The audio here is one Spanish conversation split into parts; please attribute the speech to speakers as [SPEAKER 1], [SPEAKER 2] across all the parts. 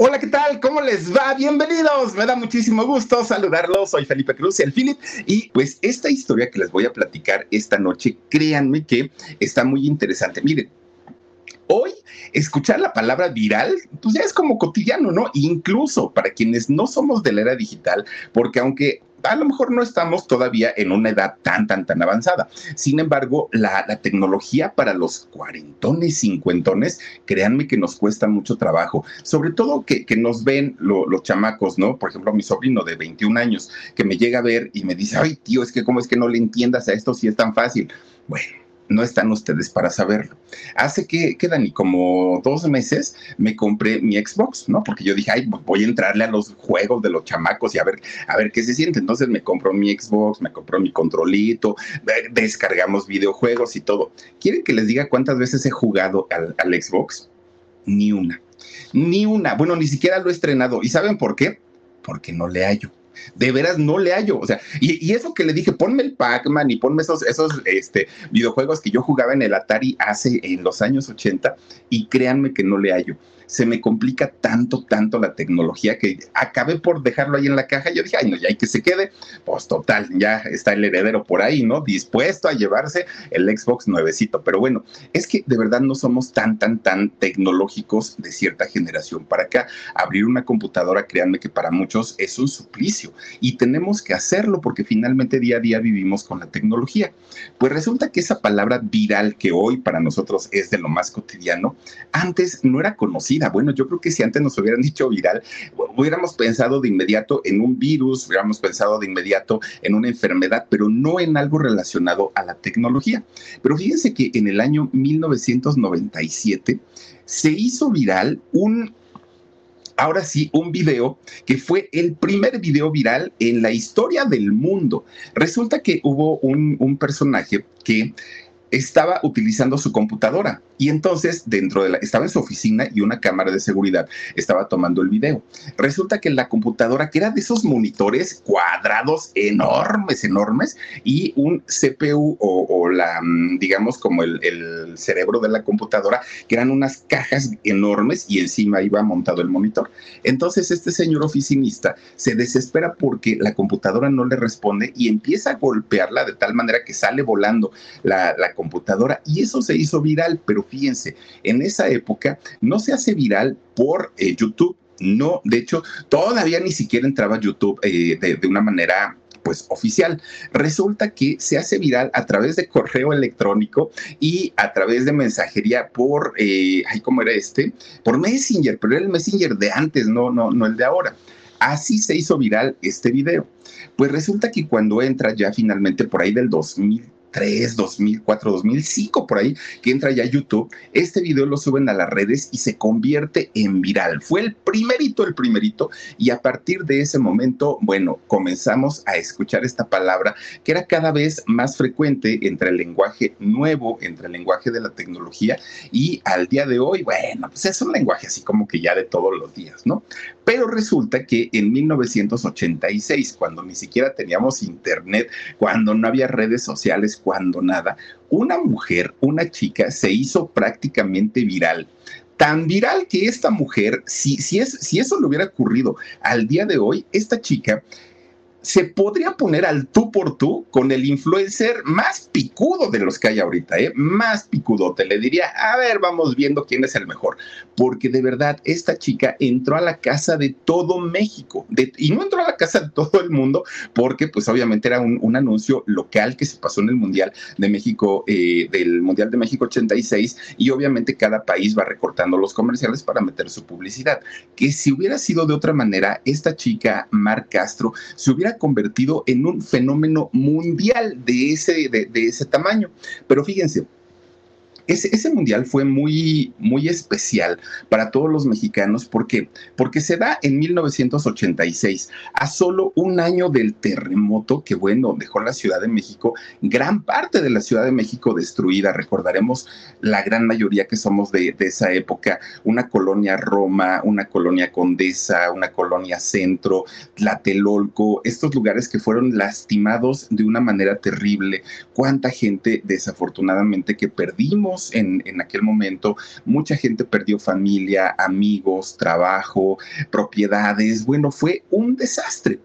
[SPEAKER 1] Hola, ¿qué tal? ¿Cómo les va? Bienvenidos. Me da muchísimo gusto saludarlos. Soy Felipe Cruz, el Philip. Y pues esta historia que les voy a platicar esta noche, créanme que está muy interesante. Miren, hoy escuchar la palabra viral, pues ya es como cotidiano, ¿no? Incluso para quienes no somos de la era digital, porque aunque a lo mejor no estamos todavía en una edad tan, tan, tan avanzada. Sin embargo, la, tecnología para los cuarentones, cincuentones, créanme que nos cuesta mucho trabajo. Sobre todo que, nos ven los chamacos, ¿no? Por ejemplo, mi sobrino de 21 años, que me llega a ver y me dice, ay, tío, es que cómo es que no le entiendas a esto si es tan fácil. Bueno no están ustedes para saberlo. Hace que, quedan y como dos meses me compré mi Xbox, ¿no? Porque yo dije, ay, voy a entrarle a los juegos de los chamacos y a ver, a ver qué se siente. Entonces me compró mi Xbox, me compró mi controlito, descargamos videojuegos y todo. ¿Quieren que les diga cuántas veces he jugado al, al Xbox? Ni una. Ni una. Bueno, ni siquiera lo he estrenado. ¿Y saben por qué? Porque no le hallo de veras no le hallo. O sea, y, eso que le dije, ponme el Pac-Man y ponme esos, esos este, videojuegos que yo jugaba en el Atari hace en los años 80 y créanme que no le hallo se me complica tanto, tanto la tecnología que acabé por dejarlo ahí en la caja. Yo dije, ay, no, ya hay que se quede. Pues total, ya está el heredero por ahí, ¿no? Dispuesto a llevarse el Xbox nuevecito. Pero bueno, es que de verdad no somos tan, tan, tan tecnológicos de cierta generación para acá. Abrir una computadora, créanme que para muchos es un suplicio y tenemos que hacerlo porque finalmente día a día vivimos con la tecnología. Pues resulta que esa palabra viral que hoy para nosotros es de lo más cotidiano, antes no era conocida bueno, yo creo que si antes nos hubieran dicho viral, hubiéramos pensado de inmediato en un virus, hubiéramos pensado de inmediato en una enfermedad, pero no en algo relacionado a la tecnología. Pero fíjense que en el año 1997 se hizo viral un ahora sí, un video que fue el primer video viral en la historia del mundo. Resulta que hubo un, un personaje que estaba utilizando su computadora y entonces dentro de la estaba en su oficina y una cámara de seguridad estaba tomando el video. Resulta que la computadora que era de esos monitores cuadrados enormes, enormes y un CPU o, la mm, digamos como el, cerebro de la computadora que eran unas cajas enormes y encima iba montado el monitor. Entonces este señor oficinista se desespera porque la computadora no le responde y empieza a golpearla de tal manera que sale volando la, la computadora y eso se hizo viral, pero fíjense, en esa época no se hace viral por eh, YouTube, no, de hecho, todavía ni siquiera entraba YouTube eh, de, una manera pues oficial. Resulta que se hace viral a través de correo electrónico y a través de mensajería por, eh, ay, ¿cómo era este? Por Messenger, pero era el Messenger de antes, no, no, no el de ahora. Así se hizo viral este video. Pues resulta que cuando entra ya finalmente por ahí del 2000 2003, 2004, 2005, por ahí, que entra ya a YouTube, este video lo suben a las redes y se convierte en viral. Fue el primerito, el primerito, y a partir de ese momento, bueno, comenzamos a escuchar esta palabra que era cada vez más frecuente entre el lenguaje nuevo, entre el lenguaje de la tecnología, y al día de hoy, bueno, pues es un lenguaje así como que ya de todos los días, ¿no? Pero resulta que en 1986, cuando ni siquiera teníamos internet, cuando no había redes sociales, cuando nada, una mujer, una chica, se hizo prácticamente viral. Tan viral que esta mujer, si, si, es, si eso le hubiera ocurrido al día de hoy, esta chica se podría poner al tú por tú con el influencer más picudo de los que hay ahorita, ¿eh? Más picudo. Te Le diría, a ver, vamos viendo quién es el mejor. Porque de verdad, esta chica entró a la casa de todo México. y no entró a la casa de todo el mundo, porque pues obviamente era un, anuncio local que se pasó en el Mundial de México, eh, del Mundial de México 86. Y obviamente cada país va recortando los comerciales para meter su publicidad. Que si hubiera sido de otra manera, esta chica, Mar Castro, se hubiera convertido en un fenómeno mundial de ese, de, ese tamaño. Pero fíjense, ese, mundial fue muy, muy especial para todos los mexicanos. ¿Por qué? Porque se da en 1986, a solo un año del terremoto que, bueno, dejó la Ciudad de México, gran parte de la Ciudad de México destruida. Recordaremos la gran mayoría que somos de, de esa época, una colonia Roma, una colonia Condesa, una colonia Centro, Tlatelolco, estos lugares que fueron lastimados de una manera terrible. ¿Cuánta gente desafortunadamente que perdimos en, aquel momento? Mucha gente perdió familia, amigos, trabajo, propiedades. Bueno, fue un desastre.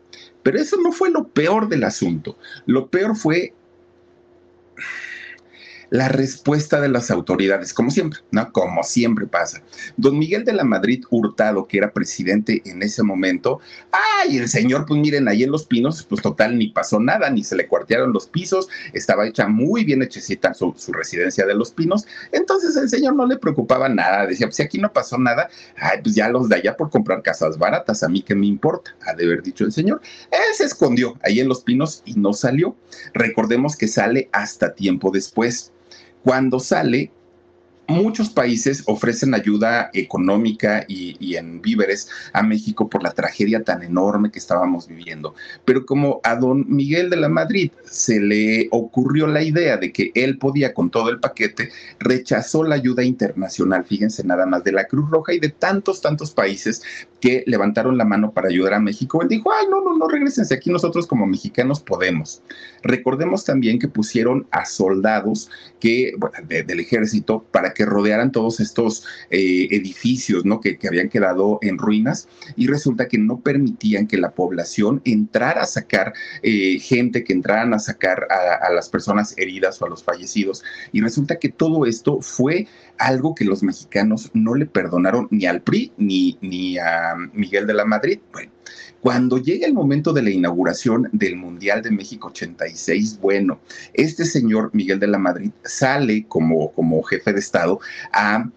[SPEAKER 1] Pero eso no fue lo peor del asunto. Lo peor fue la respuesta de las autoridades, como siempre, ¿no? Como siempre pasa. Don Miguel de la Madrid Hurtado, que era presidente en ese momento, ay, el señor, pues miren, ahí en Los Pinos, pues total, ni pasó nada, ni se le cuartearon los pisos, estaba hecha muy bien hechecita su, su residencia de Los Pinos, entonces el señor no le preocupaba nada, decía, pues si aquí no pasó nada, ay, pues ya los de allá por comprar casas baratas, a mí qué me importa, ha de haber dicho el señor. Él se escondió ahí en Los Pinos y no salió. Recordemos que sale hasta tiempo después. Cuando sale, muchos países ofrecen ayuda económica y, en víveres a México por la tragedia tan enorme que estábamos viviendo. Pero como a don Miguel de la Madrid se le ocurrió la idea de que él podía con todo el paquete, rechazó la ayuda internacional, fíjense nada más, de la Cruz Roja y de tantos, tantos países que levantaron la mano para ayudar a México. Él dijo, ay, no, no, no, regresense aquí, nosotros como mexicanos podemos. Recordemos también que pusieron a soldados que, del ejército para que rodearan todos estos eh, edificios ¿no? que, habían quedado en ruinas y resulta que no permitían que la población entrara a sacar eh, gente, que entraran a sacar a, a, las personas heridas o a los fallecidos. Y resulta que todo esto fue algo que los mexicanos no le perdonaron ni al PRI ni, ni a Miguel de la Madrid. Bueno, cuando llega el momento de la inauguración del Mundial de México 86, bueno, este señor Miguel de la Madrid sale como, como jefe de Estado a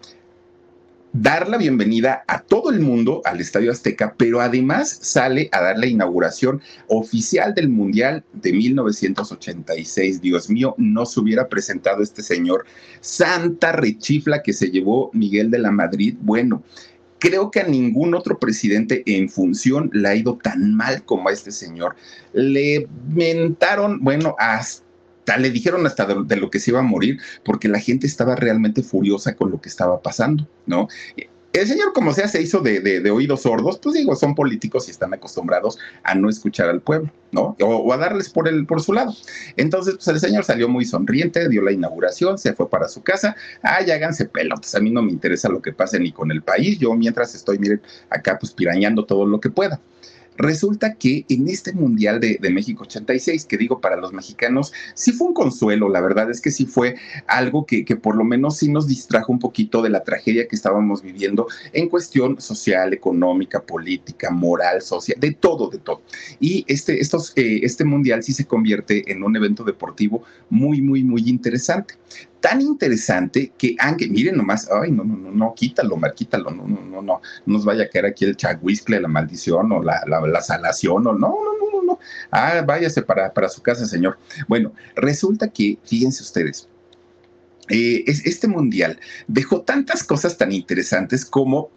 [SPEAKER 1] dar la bienvenida a todo el mundo al Estadio Azteca, pero además sale a dar la inauguración oficial del Mundial de 1986. Dios mío, no se hubiera presentado este señor. Santa rechifla que se llevó Miguel de la Madrid. Bueno, creo que a ningún otro presidente en función le ha ido tan mal como a este señor. Le mentaron, bueno, hasta le dijeron hasta de, de, lo que se iba a morir, porque la gente estaba realmente furiosa con lo que estaba pasando, ¿no? El señor, como sea, se hizo de, de, oídos sordos, pues digo, son políticos y están acostumbrados a no escuchar al pueblo, ¿no? O, o, a darles por, el, por su lado. Entonces, pues el señor salió muy sonriente, dio la inauguración, se fue para su casa. Ay, háganse pelotas, a mí no me interesa lo que pase ni con el país. Yo mientras estoy, miren, acá pues pirañando todo lo que pueda. Resulta que en este Mundial de, de, México 86, que digo para los mexicanos, sí fue un consuelo, la verdad es que sí fue algo que, que, por lo menos sí nos distrajo un poquito de la tragedia que estábamos viviendo en cuestión social, económica, política, moral, social, de todo, de todo. Y este, estos, eh, este Mundial sí se convierte en un evento deportivo muy, muy, muy interesante tan interesante que aunque miren nomás, ay, no, no, no, no, quítalo, Mar, quítalo, no, no, no, no, no nos vaya a caer aquí el chagüiscle, la maldición o la, la, la salación o no, no, no, no, no, ah, váyase para, para su casa, señor. Bueno, resulta que, fíjense ustedes, eh, este mundial dejó tantas cosas tan interesantes como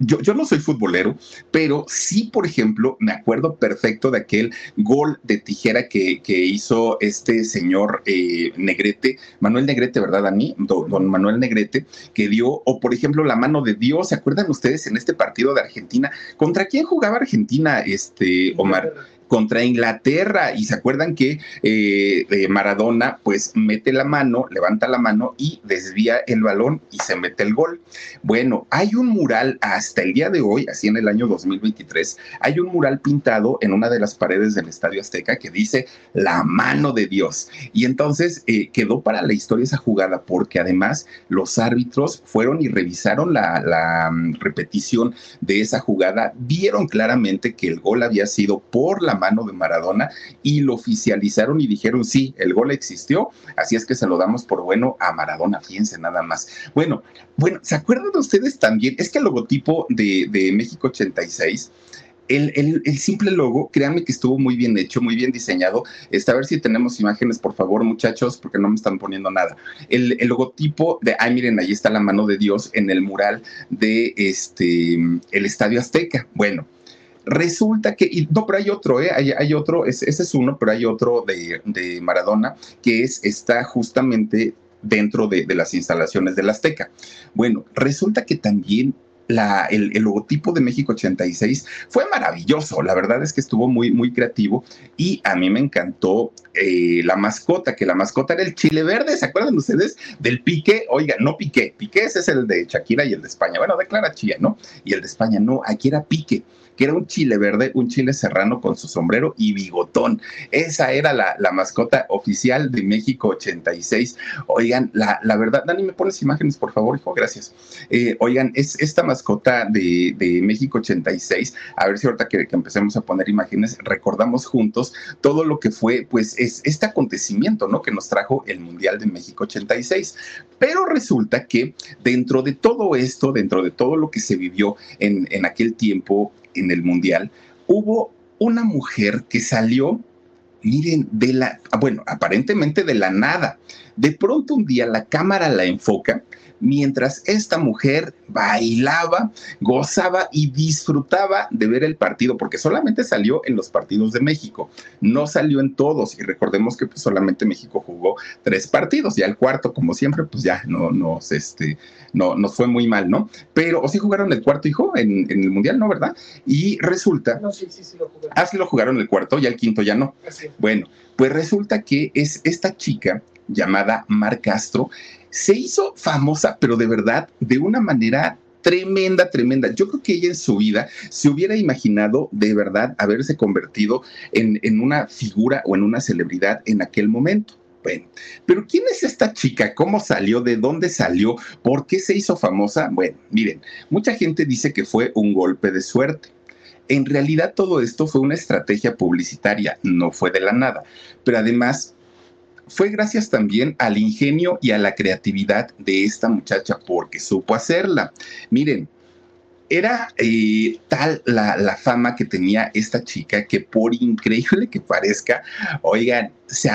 [SPEAKER 1] yo, yo, no soy futbolero, pero sí, por ejemplo, me acuerdo perfecto de aquel gol de tijera que, que hizo este señor eh, Negrete, Manuel Negrete, ¿verdad, Dani? Don, don, Manuel Negrete, que dio, o por ejemplo, la mano de Dios, ¿se acuerdan ustedes en este partido de Argentina? ¿Contra quién jugaba Argentina, este, Omar? Contra Inglaterra y se acuerdan que eh, eh, Maradona pues mete la mano, levanta la mano y desvía el balón y se mete el gol. Bueno, hay un mural hasta el día de hoy, así en el año 2023, hay un mural pintado en una de las paredes del Estadio Azteca que dice la mano de Dios. Y entonces eh, quedó para la historia esa jugada porque además los árbitros fueron y revisaron la, um, repetición de esa jugada, vieron claramente que el gol había sido por la mano de Maradona y lo oficializaron y dijeron, sí, el gol existió, así es que se lo damos por bueno a Maradona, fíjense nada más. Bueno, bueno, ¿se acuerdan ustedes también? Es que el logotipo de, de México 86 el, simple logo, créanme que estuvo muy bien hecho, muy bien diseñado. Está a ver si tenemos imágenes, por favor, muchachos, porque no me están poniendo nada. El, logotipo de, ay, miren, ahí está la mano de Dios en el mural de este, el Estadio Azteca. Bueno. Resulta que, y, no, pero hay otro, ¿eh? hay, otro, ese, es uno, pero hay otro de, de Maradona que es, está justamente dentro de, de, las instalaciones del Azteca. Bueno, resulta que también el, logotipo de México 86 fue maravilloso, la verdad es que estuvo muy, muy creativo y a mí me encantó eh, la mascota, que la mascota era el chile verde, ¿se acuerdan ustedes del pique? Oiga, no pique, pique ese es el de Shakira y el de España, bueno, de Clara Chía, ¿no? Y el de España, no, aquí era pique que era un chile verde, un chile serrano con su sombrero y bigotón. Esa era la, mascota oficial de México 86. Oigan, la, verdad, Dani, ¿me pones imágenes, por favor, hijo? Gracias. Eh, oigan, es esta mascota de, México 86, a ver si ahorita que, que, empecemos a poner imágenes, recordamos juntos todo lo que fue, pues, es este acontecimiento, ¿no? Que nos trajo el Mundial de México 86. Pero resulta que dentro de todo esto, dentro de todo lo que se vivió en, en aquel tiempo, en el Mundial, hubo una mujer que salió, miren, de la, bueno, aparentemente de la nada. De pronto un día la cámara la enfoca mientras esta mujer bailaba, gozaba y disfrutaba de ver el partido, porque solamente salió en los partidos de México, no salió en todos, y recordemos que pues, solamente México jugó tres partidos, y al cuarto, como siempre, pues ya no nos, este, no, nos fue muy mal, ¿no? Pero, ¿o sí jugaron el cuarto, hijo, en, el Mundial, no, verdad? Y resulta...
[SPEAKER 2] No, sí, sí, sí lo jugaron.
[SPEAKER 1] Ah, sí lo jugaron el cuarto, y el quinto ya no. Bueno, pues resulta que es esta chica llamada Mar Castro, se hizo famosa, pero de verdad, de una manera tremenda, tremenda. Yo creo que ella en su vida se hubiera imaginado de verdad haberse convertido en, en, una figura o en una celebridad en aquel momento. Pero ¿quién es esta chica? ¿Cómo salió? ¿De dónde salió? ¿Por qué se hizo famosa? Bueno, miren, mucha gente dice que fue un golpe de suerte. En realidad todo esto fue una estrategia publicitaria, no fue de la nada. Pero además fue gracias también al ingenio y a la creatividad de esta muchacha, porque supo hacerla. Miren, era eh, tal la, fama que tenía esta chica que por increíble que parezca, oigan, se,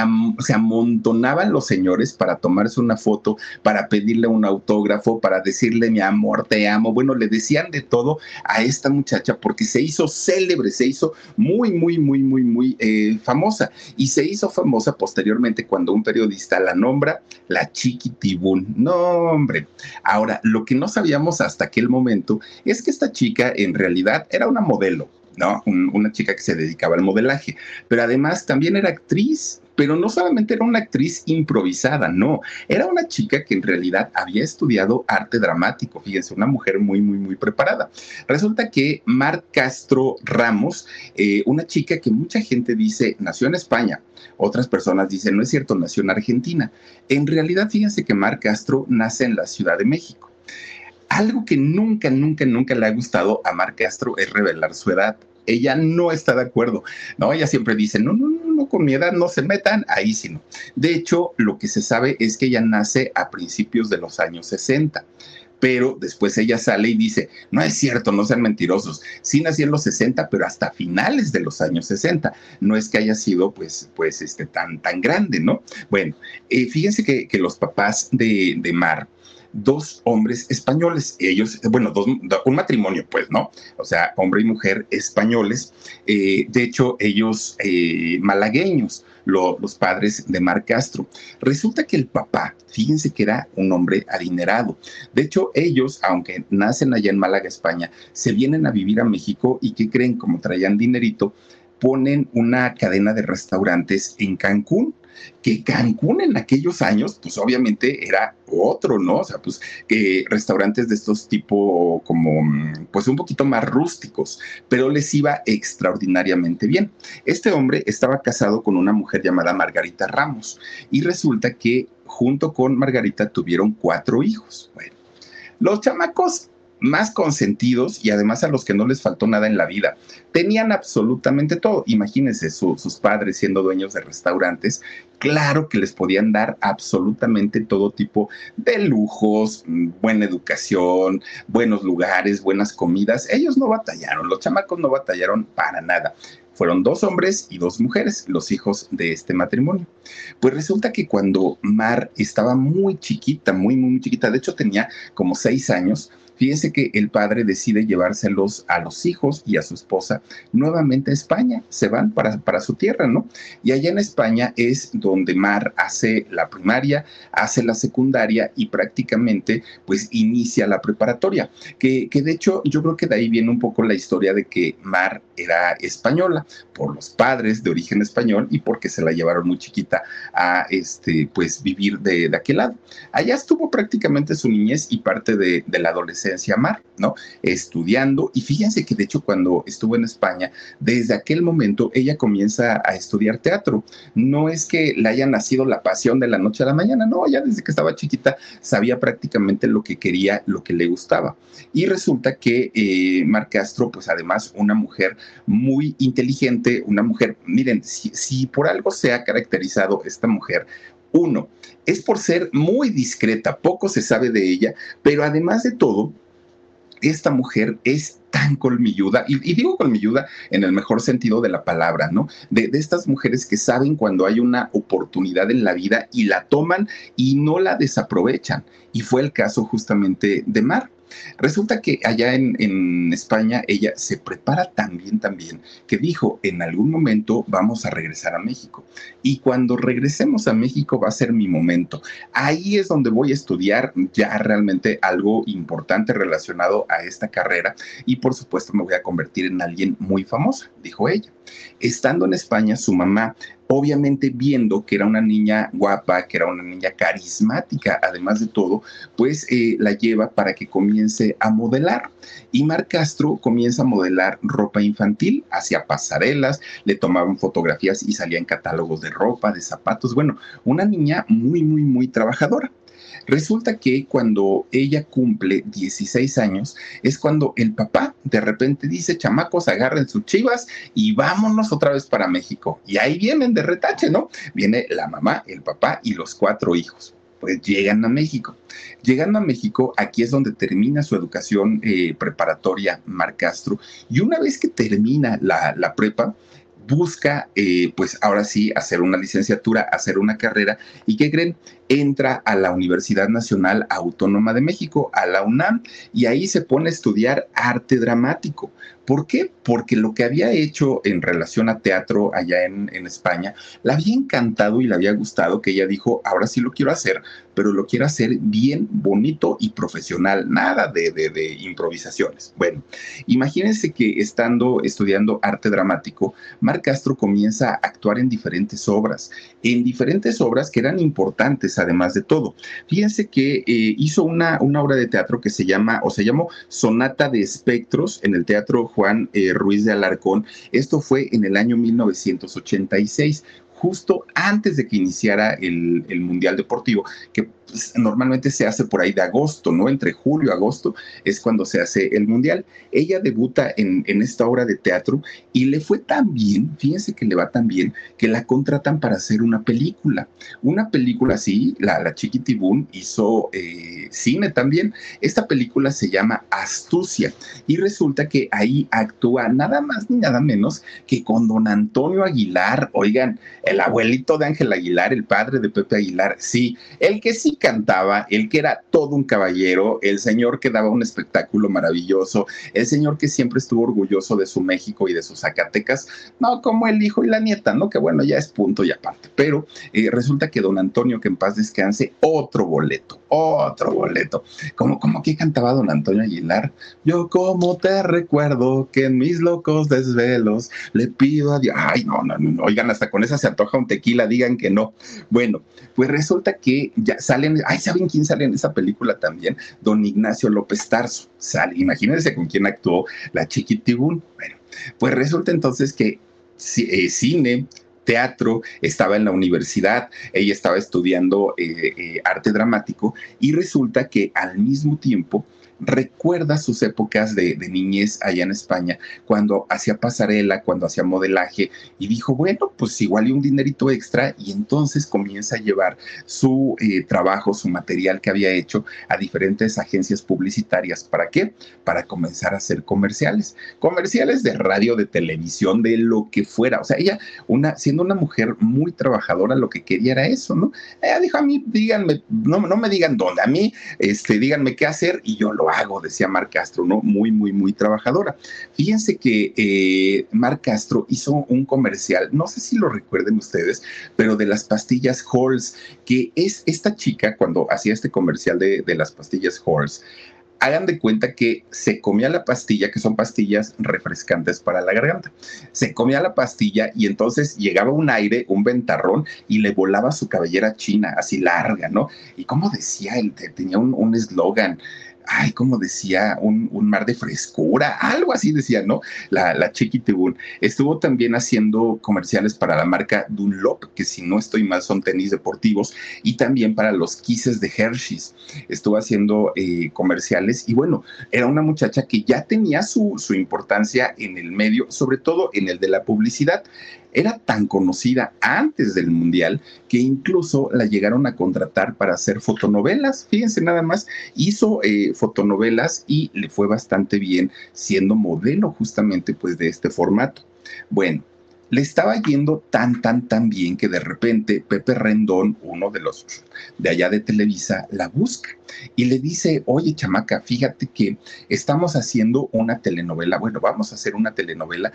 [SPEAKER 1] amontonaban los señores para tomarse una foto, para pedirle un autógrafo, para decirle mi amor, te amo. Bueno, le decían de todo a esta muchacha porque se hizo célebre, se hizo muy, muy, muy, muy, muy eh, famosa. Y se hizo famosa posteriormente cuando un periodista la nombra la Chiquitibún. No, hombre. Ahora, lo que no sabíamos hasta aquel momento es que esta chica en realidad era una modelo. ¿No? una chica que se dedicaba al modelaje, pero además también era actriz, pero no solamente era una actriz improvisada, no, era una chica que en realidad había estudiado arte dramático, fíjense, una mujer muy, muy, muy preparada. Resulta que Mar Castro Ramos, eh, una chica que mucha gente dice nació en España, otras personas dicen, no es cierto, nació en Argentina. En realidad, fíjense que Mar Castro nace en la Ciudad de México. Algo que nunca, nunca, nunca le ha gustado a Mar Castro es revelar su edad ella no está de acuerdo, ¿no? Ella siempre dice, no, no, no, no, con mi edad no se metan, ahí sí no. De hecho, lo que se sabe es que ella nace a principios de los años 60 pero después ella sale y dice, no es cierto, no sean mentirosos, sí nací en los 60, pero hasta finales de los años 60, no es que haya sido pues, pues este, tan, tan grande, ¿no? Bueno, eh, fíjense que, que, los papás de, de Mar, dos hombres españoles, ellos, bueno, dos, un matrimonio, pues, ¿no? O sea, hombre y mujer españoles, eh, de hecho, ellos eh, malagueños, los padres de Mar Castro. Resulta que el papá, fíjense que era un hombre adinerado. De hecho, ellos, aunque nacen allá en Málaga, España, se vienen a vivir a México y que creen, como traían dinerito, ponen una cadena de restaurantes en Cancún que Cancún en aquellos años, pues obviamente era otro, ¿no? O sea, pues que restaurantes de estos tipo como, pues un poquito más rústicos, pero les iba extraordinariamente bien. Este hombre estaba casado con una mujer llamada Margarita Ramos y resulta que junto con Margarita tuvieron cuatro hijos. Bueno, los chamacos más consentidos y además a los que no les faltó nada en la vida. Tenían absolutamente todo. Imagínense sus padres siendo dueños de restaurantes. Claro que les podían dar absolutamente todo tipo de lujos, buena educación, buenos lugares, buenas comidas. Ellos no batallaron, los chamacos no batallaron para nada. Fueron dos hombres y dos mujeres, los hijos de este matrimonio. Pues resulta que cuando Mar estaba muy chiquita, muy, muy chiquita, de hecho tenía como seis años, Fíjense que el padre decide llevárselos a los hijos y a su esposa nuevamente a España. Se van para, para su tierra, ¿no? Y allá en España es donde Mar hace la primaria, hace la secundaria y prácticamente pues inicia la preparatoria. Que, que de hecho yo creo que de ahí viene un poco la historia de que Mar era española por los padres de origen español y porque se la llevaron muy chiquita a este pues vivir de, de aquel lado. Allá estuvo prácticamente su niñez y parte de, de la adolescencia Mar, ¿no? Estudiando, y fíjense que de hecho cuando estuvo en España, desde aquel momento ella comienza a estudiar teatro. No es que le haya nacido la pasión de la noche a la mañana, no, ya desde que estaba chiquita sabía prácticamente lo que quería, lo que le gustaba. Y resulta que eh, Mar Castro, pues además una mujer muy inteligente, una mujer, miren, si, si por algo se ha caracterizado esta mujer, uno, es por ser muy discreta, poco se sabe de ella, pero además de todo, esta mujer es tan colmilluda, y, digo colmilluda en el mejor sentido de la palabra, ¿no? De, de, estas mujeres que saben cuando hay una oportunidad en la vida y la toman y no la desaprovechan. Y fue el caso justamente de Mar. Resulta que allá en, España ella se prepara tan bien, tan bien, que dijo, en algún momento vamos a regresar a México. Y cuando regresemos a México va a ser mi momento. Ahí es donde voy a estudiar ya realmente algo importante relacionado a esta carrera y por supuesto me voy a convertir en alguien muy famosa, dijo ella. Estando en España, su mamá obviamente viendo que era una niña guapa, que era una niña carismática, además de todo, pues eh, la lleva para que comience a modelar. Y Mar Castro comienza a modelar ropa infantil, hacia pasarelas, le tomaban fotografías y salía en catálogos de ropa, de zapatos. Bueno, una niña muy, muy, muy trabajadora. Resulta que cuando ella cumple 16 años es cuando el papá de repente dice, chamacos, agarren sus chivas y vámonos otra vez para México. Y ahí vienen de retache, ¿no? Viene la mamá, el papá y los cuatro hijos pues llegan a México. Llegando a México, aquí es donde termina su educación eh, preparatoria Mar Castro, y una vez que termina la, la prepa, busca, eh, pues ahora sí, hacer una licenciatura, hacer una carrera. ¿Y qué creen? Entra a la Universidad Nacional Autónoma de México, a la UNAM, y ahí se pone a estudiar arte dramático. ¿Por qué? Porque lo que había hecho en relación a teatro allá en, España, la había encantado y le había gustado, que ella dijo, ahora sí lo quiero hacer, pero lo quiero hacer bien, bonito y profesional, nada de, de improvisaciones. Bueno, imagínense que estando estudiando arte dramático, Mar Castro comienza a actuar en diferentes obras, en diferentes obras que eran importantes además de todo. Fíjense que eh, hizo una, una obra de teatro que se llama, o se llamó Sonata de Espectros en el Teatro Juan eh, Ruiz de Alarcón. Esto fue en el año 1986 justo antes de que iniciara el, el, Mundial Deportivo, que pues, normalmente se hace por ahí de agosto, ¿no? Entre julio y agosto es cuando se hace el Mundial. Ella debuta en, en, esta obra de teatro y le fue tan bien, fíjense que le va tan bien, que la contratan para hacer una película. Una película así, la, la Chiquitibún hizo eh, cine también. Esta película se llama Astucia y resulta que ahí actúa nada más ni nada menos que con don Antonio Aguilar, oigan, el abuelito de Ángel Aguilar, el padre de Pepe Aguilar, sí, el que sí cantaba, el que era todo un caballero, el señor que daba un espectáculo maravilloso, el señor que siempre estuvo orgulloso de su México y de sus Zacatecas, no como el hijo y la nieta, ¿no? Que bueno, ya es punto y aparte. Pero eh, resulta que don Antonio, que en paz descanse, otro boleto, otro boleto. ¿Cómo, cómo que cantaba don Antonio Aguilar? Yo como te recuerdo que en mis locos desvelos le pido a Dios. Ay, no, no, no, oigan, hasta con esa se antoja un tequila, digan que no. Bueno, pues resulta que ya salen, ay, ¿saben quién sale en esa película también? Don Ignacio López Tarso. Sale, imagínense con quién actuó la Chiquitibún. Bueno, pues resulta entonces que eh, cine, teatro, estaba en la universidad, ella estaba estudiando eh, eh, arte dramático y resulta que al mismo tiempo recuerda sus épocas de, niñez allá en España, cuando hacía pasarela, cuando hacía modelaje, y dijo, bueno, pues igual y un dinerito extra, y entonces comienza a llevar su eh, trabajo, su material que había hecho a diferentes agencias publicitarias. ¿Para qué? Para comenzar a hacer comerciales, comerciales de radio, de televisión, de lo que fuera. O sea, ella, una, siendo una mujer muy trabajadora, lo que quería era eso, ¿no? Ella dijo a mí, díganme, no, no me digan dónde, a mí, este, díganme qué hacer y yo lo hago, decía Mar Castro, ¿no? Muy, muy, muy trabajadora. Fíjense que eh, Mar Castro hizo un comercial, no sé si lo recuerden ustedes, pero de las pastillas Halls, que es esta chica cuando hacía este comercial de, de las pastillas Halls, hagan de cuenta que se comía la pastilla, que son pastillas refrescantes para la garganta. Se comía la pastilla y entonces llegaba un aire, un ventarrón y le volaba su cabellera china, así larga, ¿no? Y como decía, él tenía un eslogan, ay, como decía, un, mar de frescura, algo así decía, ¿no? La, la Chiqui Estuvo también haciendo comerciales para la marca Dunlop, que si no estoy mal son tenis deportivos, y también para los Kisses de Hershey's. Estuvo haciendo eh, comerciales y bueno, era una muchacha que ya tenía su, su importancia en el medio, sobre todo en el de la publicidad era tan conocida antes del Mundial que incluso la llegaron a contratar para hacer fotonovelas. Fíjense nada más, hizo eh, fotonovelas y le fue bastante bien siendo modelo justamente pues de este formato. Bueno, le estaba yendo tan, tan, tan bien que de repente Pepe Rendón, uno de los de allá de Televisa, la busca y le dice, oye chamaca, fíjate que estamos haciendo una telenovela, bueno, vamos a hacer una telenovela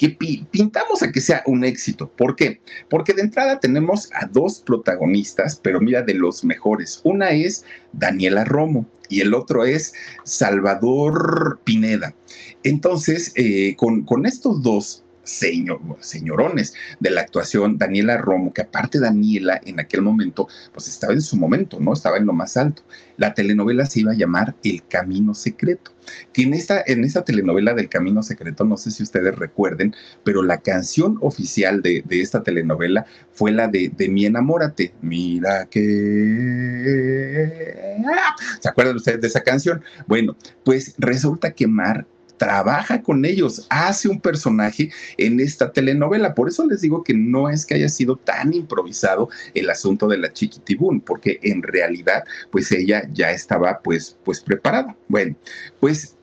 [SPEAKER 1] que pintamos a que sea un éxito. ¿Por qué? Porque de entrada tenemos a dos protagonistas, pero mira, de los mejores. Una es Daniela Romo y el otro es Salvador Pineda. Entonces, eh, con, con estos dos señor, señorones de la actuación, Daniela Romo, que aparte Daniela en aquel momento, pues estaba en su momento, ¿no? Estaba en lo más alto. La telenovela se iba a llamar El Camino Secreto, que en esta, en esta telenovela del Camino Secreto, no sé si ustedes recuerden, pero la canción oficial de, de esta telenovela fue la de, de Mi Enamórate. Mira que... ¿Se acuerdan ustedes de esa canción? Bueno, pues resulta que Mar trabaja con ellos, hace un personaje en esta telenovela. Por eso les digo que no es que haya sido tan improvisado el asunto de la Chiquitibún, porque en realidad, pues ella ya estaba pues, pues preparada. Bueno, pues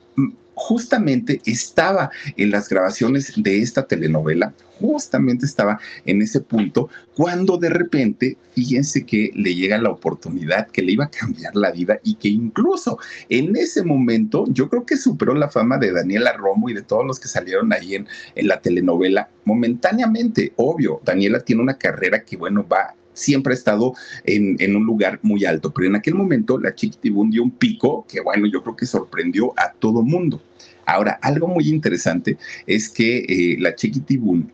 [SPEAKER 1] justamente estaba en las grabaciones de esta telenovela, justamente estaba en ese punto cuando de repente, fíjense que le llega la oportunidad que le iba a cambiar la vida y que incluso en ese momento yo creo que superó la fama de Daniela Romo y de todos los que salieron ahí en, en la telenovela momentáneamente, obvio, Daniela tiene una carrera que bueno, va siempre ha estado en, un lugar muy alto, pero en aquel momento la Chiquitibún dio un pico que, bueno, yo creo que sorprendió a todo mundo. Ahora, algo muy interesante es que eh, la Chiquitibún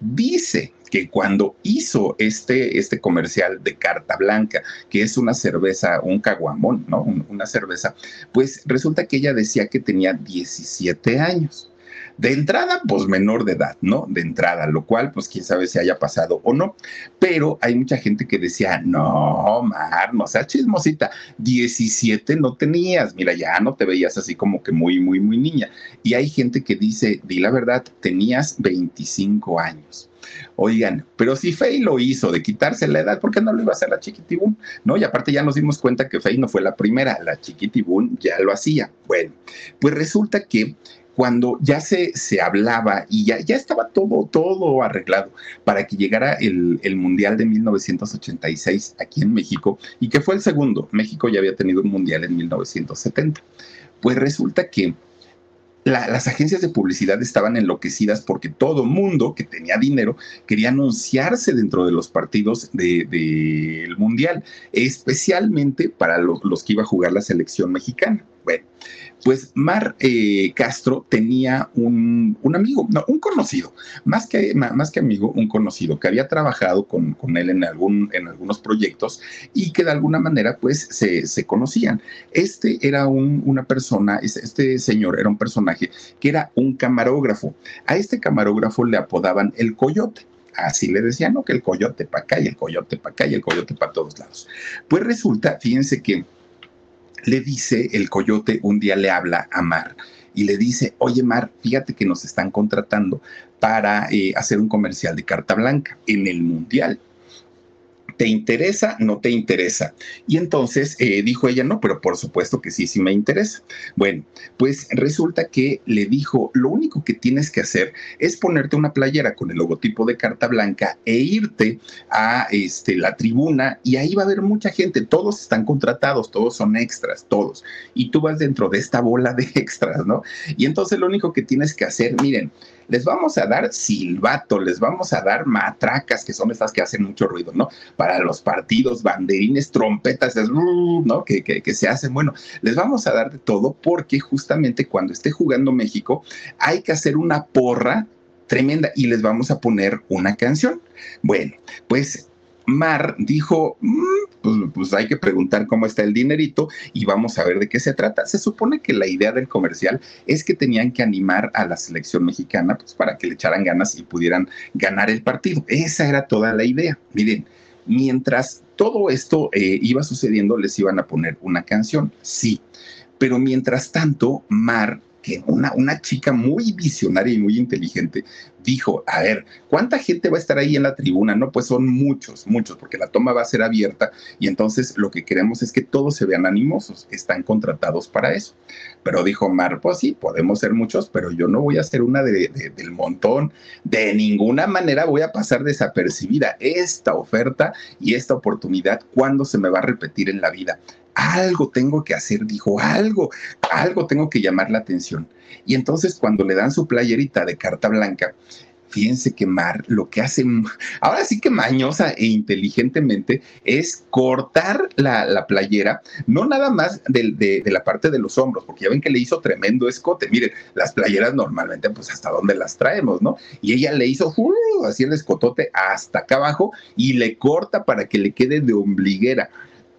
[SPEAKER 1] dice que cuando hizo este, este comercial de carta blanca, que es una cerveza, un caguamón, ¿no? Una cerveza, pues resulta que ella decía que tenía 17 años. De entrada, pues menor de edad, ¿no? De entrada, lo cual, pues quién sabe si haya pasado o no. Pero hay mucha gente que decía, no, Mar, no sea chismosita, 17 no tenías, mira, ya no te veías así como que muy, muy, muy niña. Y hay gente que dice, di la verdad, tenías 25 años. Oigan, pero si Fey lo hizo de quitarse la edad, ¿por qué no lo iba a hacer la Chiquitibún? ¿No? Y aparte ya nos dimos cuenta que Fey no fue la primera, la Chiquitibún ya lo hacía. Bueno, pues resulta que cuando ya se, se hablaba y ya, ya estaba todo, todo arreglado para que llegara el, el, Mundial de 1986 aquí en México y que fue el segundo. México ya había tenido un Mundial en 1970. Pues resulta que las agencias de publicidad estaban enloquecidas porque todo mundo que tenía dinero quería anunciarse dentro de los partidos del de, Mundial, especialmente para los, los que iba a jugar la selección mexicana. Bueno, pues Mar eh, Castro tenía un, amigo, no, un conocido, más que, más que amigo, un conocido que había trabajado con, él en, algún, en algunos proyectos y que de alguna manera pues se, conocían. Este era una persona, este señor era un personaje que era un camarógrafo. A este camarógrafo le apodaban el coyote así le decían, ¿no? Que el coyote para acá y el coyote para acá y el coyote para todos lados. Pues resulta, fíjense que le dice el coyote, un día le habla a Mar y le dice, oye Mar, fíjate que nos están contratando para eh, hacer un comercial de carta blanca en el Mundial. ¿Te interesa? ¿No te interesa? Y entonces eh, dijo ella, no, pero por supuesto que sí, sí me interesa. Bueno, pues resulta que le dijo, lo único que tienes que hacer es ponerte una playera con el logotipo de carta blanca e irte a este, la tribuna y ahí va a haber mucha gente, todos están contratados, todos son extras, todos. Y tú vas dentro de esta bola de extras, ¿no? Y entonces lo único que tienes que hacer, miren, les vamos a dar silbato, les vamos a dar matracas, que son estas que hacen mucho ruido, ¿no? Para los partidos, banderines, trompetas, ¿no? Que, que, que se hacen. Bueno, les vamos a dar de todo porque justamente cuando esté jugando México hay que hacer una porra tremenda y les vamos a poner una canción. Bueno, pues Mar dijo, mm, pues, pues, hay que preguntar cómo está el dinerito y vamos a ver de qué se trata. Se supone que la idea del comercial es que tenían que animar a la selección mexicana pues, para que le echaran ganas y pudieran ganar el partido. Esa era toda la idea. Miren, mientras todo esto eh, iba sucediendo, les iban a poner una canción, sí. Pero mientras tanto, Mar que una, una chica muy visionaria y muy inteligente dijo, a ver, ¿cuánta gente va a estar ahí en la tribuna? No, pues son muchos, muchos, porque la toma va a ser abierta y entonces lo que queremos es que todos se vean animosos, están contratados para eso. Pero dijo Mar, pues sí, podemos ser muchos, pero yo no voy a ser una del montón, de ninguna manera voy a pasar desapercibida esta oferta y esta oportunidad, ¿cuándo se me va a repetir en la vida? Algo tengo que hacer, dijo, algo, algo tengo que llamar la atención. Y entonces cuando le dan su playerita de carta blanca, fíjense que Mar lo que hace, ahora sí que mañosa e inteligentemente, es cortar la, playera, no nada más de, la parte de los hombros, porque ya ven que le hizo tremendo escote. Miren, las playeras normalmente, pues hasta dónde las traemos, ¿no? Y ella le hizo uh, así el escotote hasta acá abajo y le corta para que le quede de ombliguera.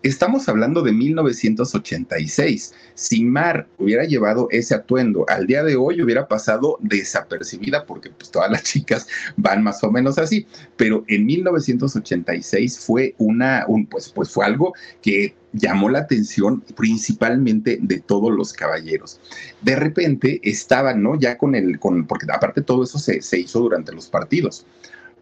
[SPEAKER 1] Estamos hablando de 1986. Si Mar hubiera llevado ese atuendo al día de hoy, hubiera pasado desapercibida porque pues, todas las chicas van más o menos así. Pero en 1986 fue una, un, pues, pues fue algo que llamó la atención principalmente de todos los caballeros. De repente estaban, ¿no? Ya con el, con, porque aparte todo eso se, se hizo durante los partidos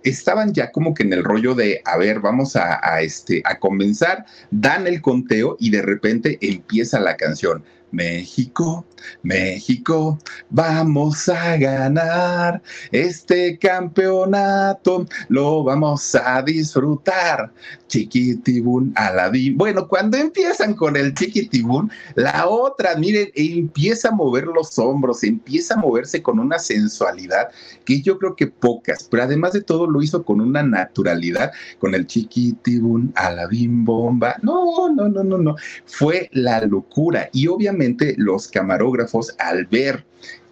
[SPEAKER 1] estaban ya como que en el rollo de, a ver, vamos a, a, este, a comenzar, dan el conteo y de repente empieza la canción. México, México, vamos a ganar este campeonato, lo vamos a disfrutar. Chiquitibún, Aladín. Bueno, cuando empiezan con el chiquitibún, la otra, miren, empieza a mover los hombros, empieza a moverse con una sensualidad que yo creo que pocas, pero además de todo lo hizo con una naturalidad, con el chiquitibún, Aladín bomba. No, no, no, no, no. Fue la locura y obviamente los camarógrafos al ver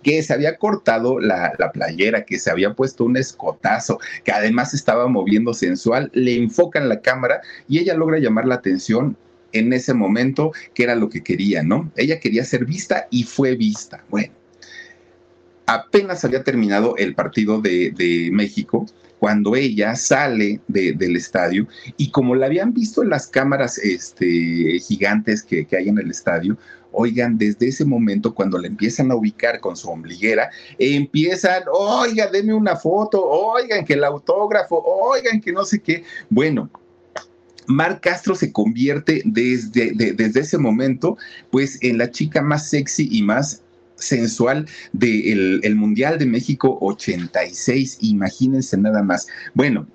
[SPEAKER 1] que se había cortado la, playera, que se había puesto un escotazo, que además estaba moviendo sensual, le enfocan la cámara y ella logra llamar la atención en ese momento, que era lo que quería, ¿no? Ella quería ser vista y fue vista. Bueno, apenas había terminado el partido de, México cuando ella sale del estadio y como la habían visto en las cámaras este, gigantes que, que hay en el estadio, Oigan, desde ese momento, cuando le empiezan a ubicar con su ombliguera, empiezan, oiga, deme una foto, oigan, que el autógrafo, oigan, que no sé qué. Bueno, Mar Castro se convierte desde, desde ese momento, pues, en la chica más sexy y más sensual del el Mundial de México 86. Imagínense nada más. Bueno,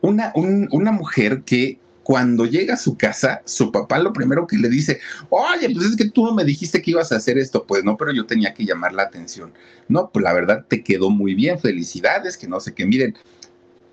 [SPEAKER 1] una, una mujer que cuando llega a su casa, su papá lo primero que le dice, oye, pues es que tú no me dijiste que ibas a hacer esto. Pues no, pero yo tenía que llamar la atención. No, pues la verdad te quedó muy bien, felicidades, que no sé qué. Miren,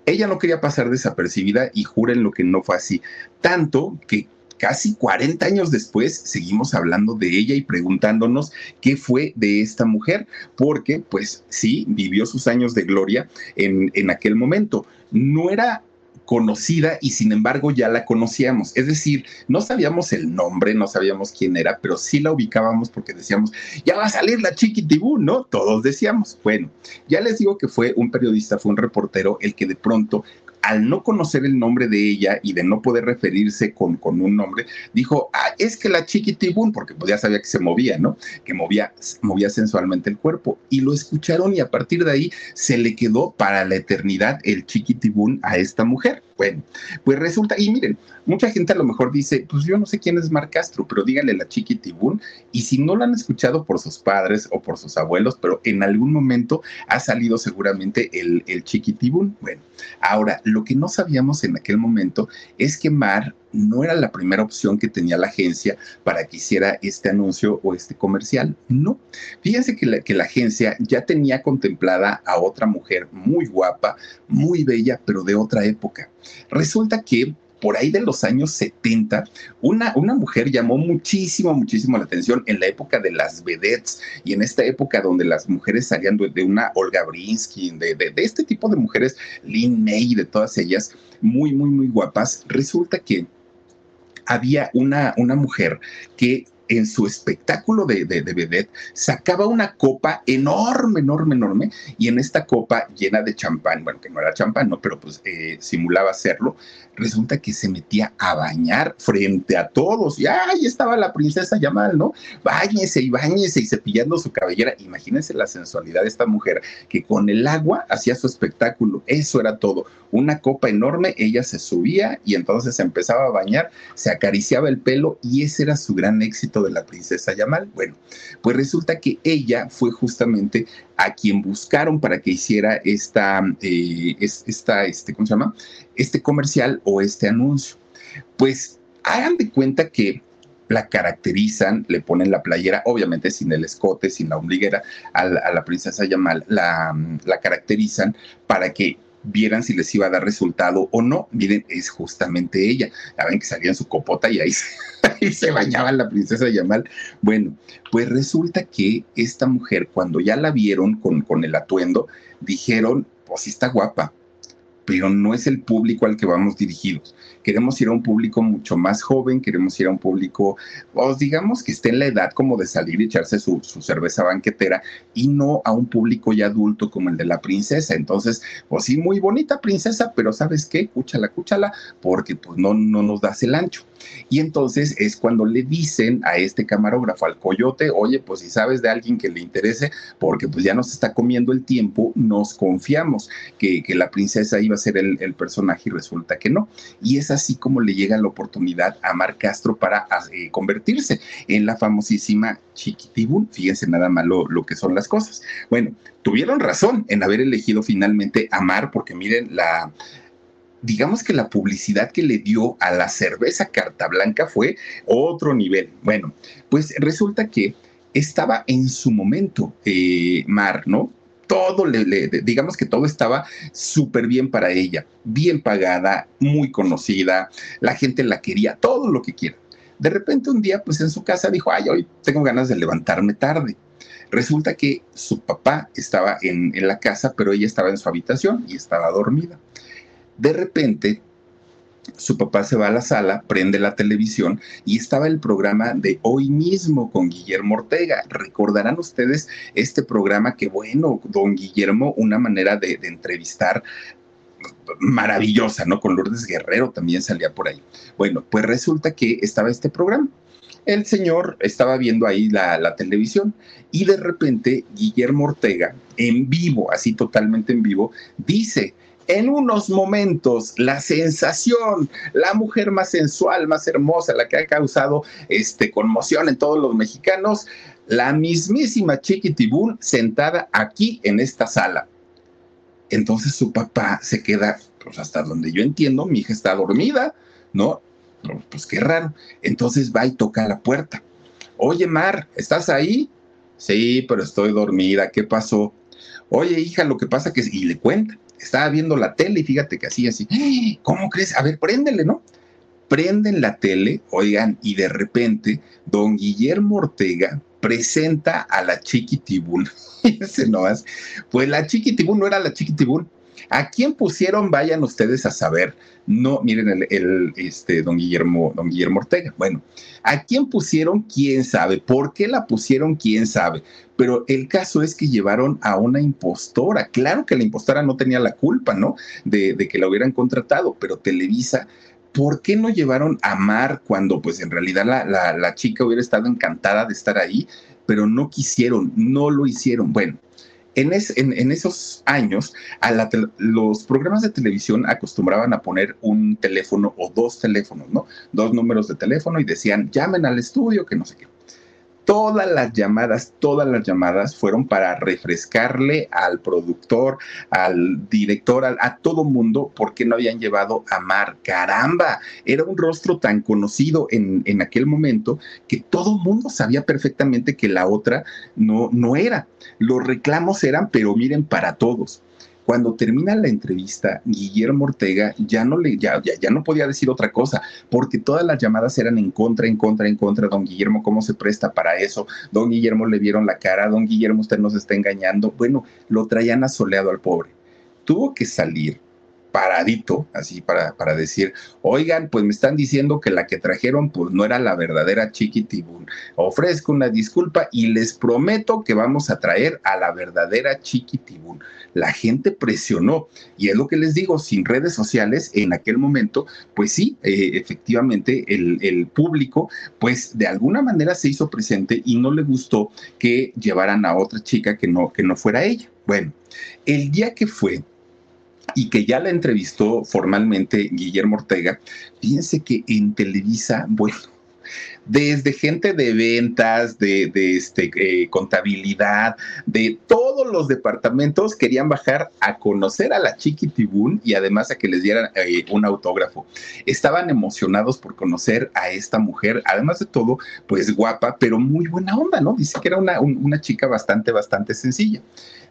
[SPEAKER 1] ella no quería pasar desapercibida y juren lo que no fue así. Tanto que casi 40 años después seguimos hablando de ella y preguntándonos qué fue de esta mujer, porque pues sí, vivió sus años de gloria en, en aquel momento. No era conocida y sin embargo ya la conocíamos. Es decir, no sabíamos el nombre, no sabíamos quién era, pero sí la ubicábamos porque decíamos, ya va a salir la chiquitibú, ¿no? Todos decíamos. Bueno, ya les digo que fue un periodista, fue un reportero el que de pronto al no conocer el nombre de ella y de no poder referirse con, con un nombre, dijo, ah, es que la chiquitibún, porque pues ya sabía que se movía, ¿no? Que movía, movía sensualmente el cuerpo. Y lo escucharon y a partir de ahí se le quedó para la eternidad el chiquitibún a esta mujer. Bueno, pues resulta, y miren, mucha gente a lo mejor dice, pues yo no sé quién es Mar Castro, pero díganle la chiquitibún, y si no lo han escuchado por sus padres o por sus abuelos, pero en algún momento ha salido seguramente el, el chiquitibún. Bueno, ahora, lo que no sabíamos en aquel momento es que Mar no era la primera opción que tenía la agencia para que hiciera este anuncio o este comercial. No. Fíjense que la, que la agencia ya tenía contemplada a otra mujer muy guapa, muy bella, pero de otra época. Resulta que por ahí de los años 70, una, una mujer llamó muchísimo, muchísimo la atención en la época de las vedettes y en esta época donde las mujeres salían de, una Olga Brinsky, de, de, de, este tipo de mujeres, Lynn May, de todas ellas, muy, muy, muy guapas. Resulta que había una, una mujer que en su espectáculo de, de, vedette sacaba una copa enorme, enorme, enorme, y en esta copa llena de champán, bueno, que no era champán, ¿no? Pero pues eh, simulaba hacerlo, resulta que se metía a bañar frente a todos, y ahí estaba la princesa Yamal, ¿no? Báñese y báñese y cepillando su cabellera. Imagínense la sensualidad de esta mujer que con el agua hacía su espectáculo, eso era todo, una copa enorme, ella se subía y entonces empezaba a bañar, se acariciaba el pelo y ese era su gran éxito de la princesa Yamal. Bueno, pues resulta que ella fue justamente a quien buscaron para que hiciera esta, eh, esta, este, ¿cómo se llama? Este comercial o este anuncio. Pues hagan de cuenta que la caracterizan, le ponen la playera, obviamente sin el escote, sin la ombliguera, a la, princesa Yamal, la, la caracterizan para que vieran si les iba a dar resultado o no. Miren, es justamente ella. Ya ven que salía en su copota y ahí, se bañaba la princesa Yamal. Bueno, pues resulta que esta mujer, cuando ya la vieron con, con el atuendo, dijeron, pues sí está guapa, pero no es el público al que vamos dirigidos. Queremos ir a un público mucho más joven, queremos ir a un público, pues digamos que esté en la edad como de salir y echarse su, cerveza banquetera y no a un público ya adulto como el de la princesa. Entonces, pues sí, muy bonita princesa, pero ¿sabes qué? Cúchala, cúchala, porque pues no, no nos das el ancho. Y entonces es cuando le dicen a este camarógrafo, al coyote, oye, pues si sabes de alguien que le interese, porque pues ya nos está comiendo el tiempo, nos confiamos que, que la princesa iba a ser el, personaje y resulta que no. Y es así como le llega la oportunidad a Mar Castro para eh, convertirse en la famosísima Chiquitibún. Fíjense nada más lo, lo que son las cosas. Bueno, tuvieron razón en haber elegido finalmente a Mar, porque miren la digamos que la publicidad que le dio a la cerveza Carta Blanca fue otro nivel. Bueno, pues resulta que estaba en su momento eh, Mar, ¿no? Todo le, digamos que todo estaba súper bien para ella, bien pagada, muy conocida, la gente la quería, todo lo que quiera. De repente un día, pues en su casa dijo, ay, hoy tengo ganas de levantarme tarde. Resulta que su papá estaba en, en la casa, pero ella estaba en su habitación y estaba dormida. De repente, su papá se va a la sala, prende la televisión y estaba el programa de hoy mismo con Guillermo Ortega. Recordarán ustedes este programa que, bueno, don Guillermo, una manera de, entrevistar maravillosa, ¿no? Con Lourdes Guerrero también salía por ahí. Bueno, pues resulta que estaba este programa. El señor estaba viendo ahí la, televisión y de repente Guillermo Ortega, en vivo, así totalmente en vivo, dice, en unos momentos la sensación, la mujer más sensual, más hermosa, la que ha causado este, conmoción en todos los mexicanos, la mismísima Chiquitibún sentada aquí en esta sala. Entonces su papá se queda, pues hasta donde yo entiendo, mi hija está dormida, ¿no? Pues qué raro. Entonces va y toca la puerta. Oye, Mar, ¿estás ahí? Sí, pero estoy dormida. ¿Qué pasó? Oye, hija, lo que pasa que... Y le cuenta estaba viendo la tele y fíjate que así, así, ¡Ah! ¿cómo crees? A ver, préndele, ¿no? Prenden la tele, oigan, y de repente, don Guillermo Ortega presenta a la Chiquitibún. Ese no es. Pues la Chiquitibún no era la Chiquitibún, ¿A quién pusieron? Vayan ustedes a saber. No, miren el, este, don Guillermo, don Guillermo Ortega. Bueno, ¿a quién pusieron? ¿Quién sabe? ¿Por qué la pusieron? ¿Quién sabe? Pero el caso es que llevaron a una impostora. Claro que la impostora no tenía la culpa, ¿no? De, que la hubieran contratado, pero Televisa ¿por qué no llevaron a Mar cuando pues en realidad la, la, chica hubiera estado encantada de estar ahí, pero no quisieron, no lo hicieron? Bueno, en, esos años, los programas de televisión acostumbraban a poner un teléfono o dos teléfonos, ¿no? Dos números de teléfono y decían, llamen al estudio, que no sé qué todas las llamadas, todas las llamadas fueron para refrescarle al productor, al director, a, todo mundo, porque no habían llevado a Mar. Caramba, era un rostro tan conocido en, en aquel momento que todo mundo sabía perfectamente que la otra no, no era. Los reclamos eran, pero miren, para todos. Cuando termina la entrevista, Guillermo Ortega ya no le, ya, ya, no podía decir otra cosa, porque todas las llamadas eran en contra, en contra, en contra. Don Guillermo, ¿cómo se presta para eso? Don Guillermo le vieron la cara, don Guillermo, usted nos está engañando. Bueno, lo traían asoleado al pobre. Tuvo que salir paradito, así para, para decir, oigan, pues me están diciendo que la que trajeron pues no era la verdadera Chiquitibún. Ofrezco una disculpa y les prometo que vamos a traer a la verdadera Chiquitibún. La gente presionó y es lo que les digo, sin redes sociales en aquel momento, pues sí, eh, efectivamente el, el público pues de alguna manera se hizo presente y no le gustó que llevaran a otra chica que no, que no fuera ella. Bueno, el día que fue y que ya la entrevistó formalmente Guillermo Ortega, fíjense que en Televisa, bueno, desde gente de ventas, de, este, eh, contabilidad, de todos los departamentos querían bajar a conocer a la Chiquitibún y además a que les dieran eh, un autógrafo. Estaban emocionados por conocer a esta mujer, además de todo, pues guapa, pero muy buena onda, ¿no? Dice que era una, una chica bastante, bastante sencilla.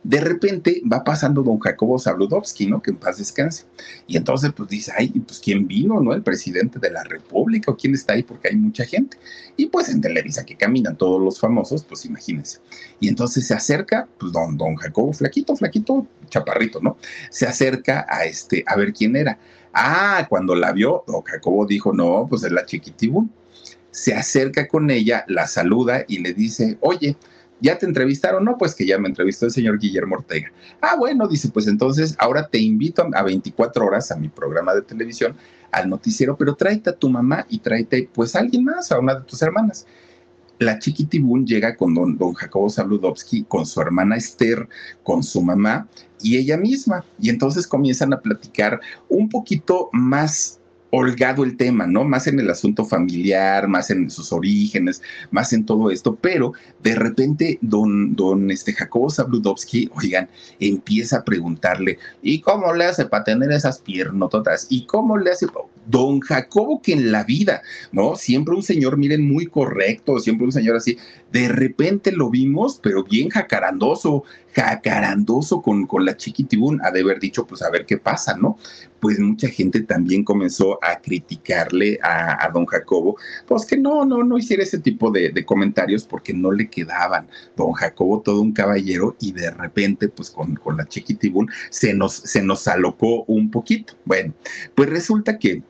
[SPEAKER 1] De repente va pasando don Jacobo Zabludovsky, ¿no? Que en paz descanse. Y entonces, pues dice, ay, pues ¿quién vino, no? El presidente de la República o quién está ahí, porque hay mucha gente. Y pues en Televisa que caminan todos los famosos, pues imagínense. Y entonces se acerca, pues don, don Jacobo, flaquito, flaquito, chaparrito, ¿no? Se acerca a este, a ver quién era. Ah, cuando la vio, don Jacobo dijo, no, pues es la chiquitibún. Se acerca con ella, la saluda y le dice, oye, ¿Ya te entrevistaron? No, pues que ya me entrevistó el señor Guillermo Ortega. Ah, bueno, dice, pues entonces ahora te invito a 24 horas a mi programa de televisión, al noticiero, pero tráete a tu mamá y tráete pues a alguien más, a una de tus hermanas. La chiquitibún llega con don, don Jacobo Sabludowski, con su hermana Esther, con su mamá y ella misma. Y entonces comienzan a platicar un poquito más holgado el tema, ¿no? Más en el asunto familiar, más en sus orígenes, más en todo esto, pero de repente don, don este Jacobo Zabludowski, oigan, empieza a preguntarle, ¿y cómo le hace para tener esas piernototas? ¿Y cómo le hace? Don Jacobo que en la vida, ¿no? Siempre un señor, miren, muy correcto, siempre un señor así, de repente lo vimos, pero bien jacarandoso, jacarandoso con, con la chiquitibún, ha de haber dicho, pues a ver qué pasa, ¿no? Pues mucha gente también comenzó a criticarle a, don Jacobo, pues que no, no, no hiciera ese tipo de, comentarios porque no le quedaban. Don Jacobo, todo un caballero, y de repente, pues con, con la chiquitibún, se nos, se nos alocó un poquito. Bueno, pues resulta que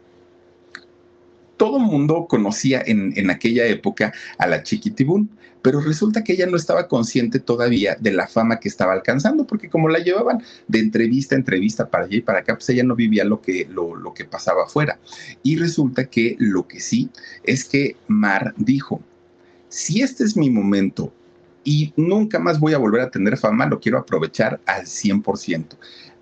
[SPEAKER 1] todo mundo conocía en, en, aquella época a la Chiquitibún, pero resulta que ella no estaba consciente todavía de la fama que estaba alcanzando, porque como la llevaban de entrevista a entrevista para allá y para acá, pues ella no vivía lo que, lo, lo que pasaba afuera. Y resulta que lo que sí es que Mar dijo, si este es mi momento y nunca más voy a volver a tener fama, lo quiero aprovechar al 100%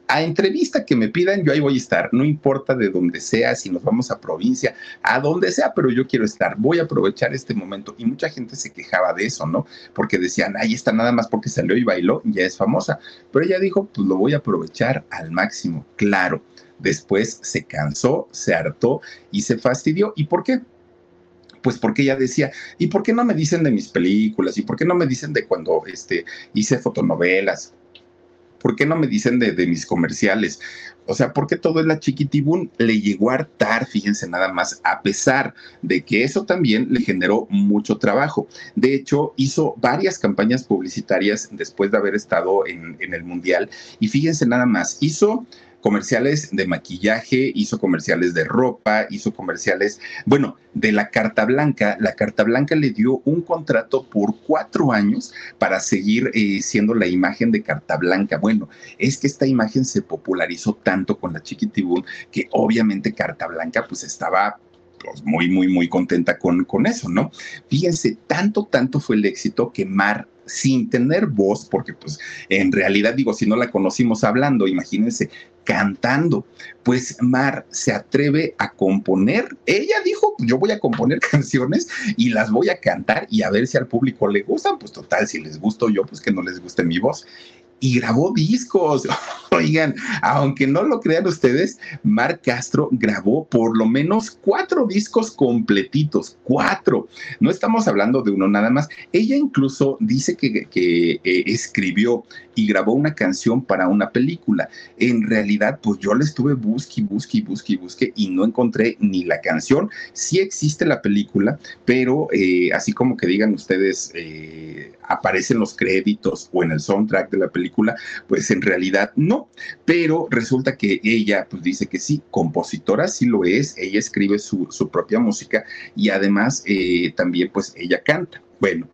[SPEAKER 1] a entrevista que me pidan, yo ahí voy a estar, no importa de dónde sea, si nos vamos a provincia, a donde sea, pero yo quiero estar, voy a aprovechar este momento. Y mucha gente se quejaba de eso, ¿no? Porque decían, ahí está nada más porque salió y bailó, ya es famosa. Pero ella dijo, pues lo voy a aprovechar al máximo, claro. Después se cansó, se hartó y se fastidió. ¿Y por qué? pues porque ella decía, ¿y por qué no me dicen de mis películas? ¿Y por qué no me dicen de cuando este, hice fotonovelas? ¿Por qué no me dicen de, mis comerciales? O sea, porque todo es la chiquitibún le llegó a hartar, fíjense nada más, a pesar de que eso también le generó mucho trabajo. De hecho, hizo varias campañas publicitarias después de haber estado en el Mundial y fíjense nada más, hizo comerciales de maquillaje, hizo comerciales de ropa, hizo comerciales, bueno, de la Carta Blanca. La Carta Blanca le dio un contrato por cuatro años para seguir eh, siendo la imagen de Carta Blanca. Bueno, es que esta imagen se popularizó tanto con la Chiquitibún que obviamente Carta Blanca pues estaba pues, muy, muy, muy contenta con, con eso, ¿no? Fíjense, tanto, tanto fue el éxito que Mar sin tener voz, porque pues en realidad digo, si no la conocimos hablando, imagínense, cantando, pues Mar se atreve a componer. Ella dijo, yo voy a componer canciones y las voy a cantar y a ver si al público le gustan, pues total, si les gusto yo, pues que no les guste mi voz y grabó discos. Oigan, aunque no lo crean ustedes, Mar Castro grabó por lo menos cuatro discos completitos, cuatro. No estamos hablando de uno nada más. Ella incluso dice que, eh, escribió y grabó una canción para una película. En realidad, pues yo le estuve busque, busque, busque, busque y no encontré ni la canción. Sí existe la película, pero eh, así como que digan ustedes, eh, aparecen los créditos o en el soundtrack de la película, pues en realidad no. Pero resulta que ella, pues dice que sí, compositora sí lo es, ella escribe su, propia música y además eh, también pues ella canta. Bueno,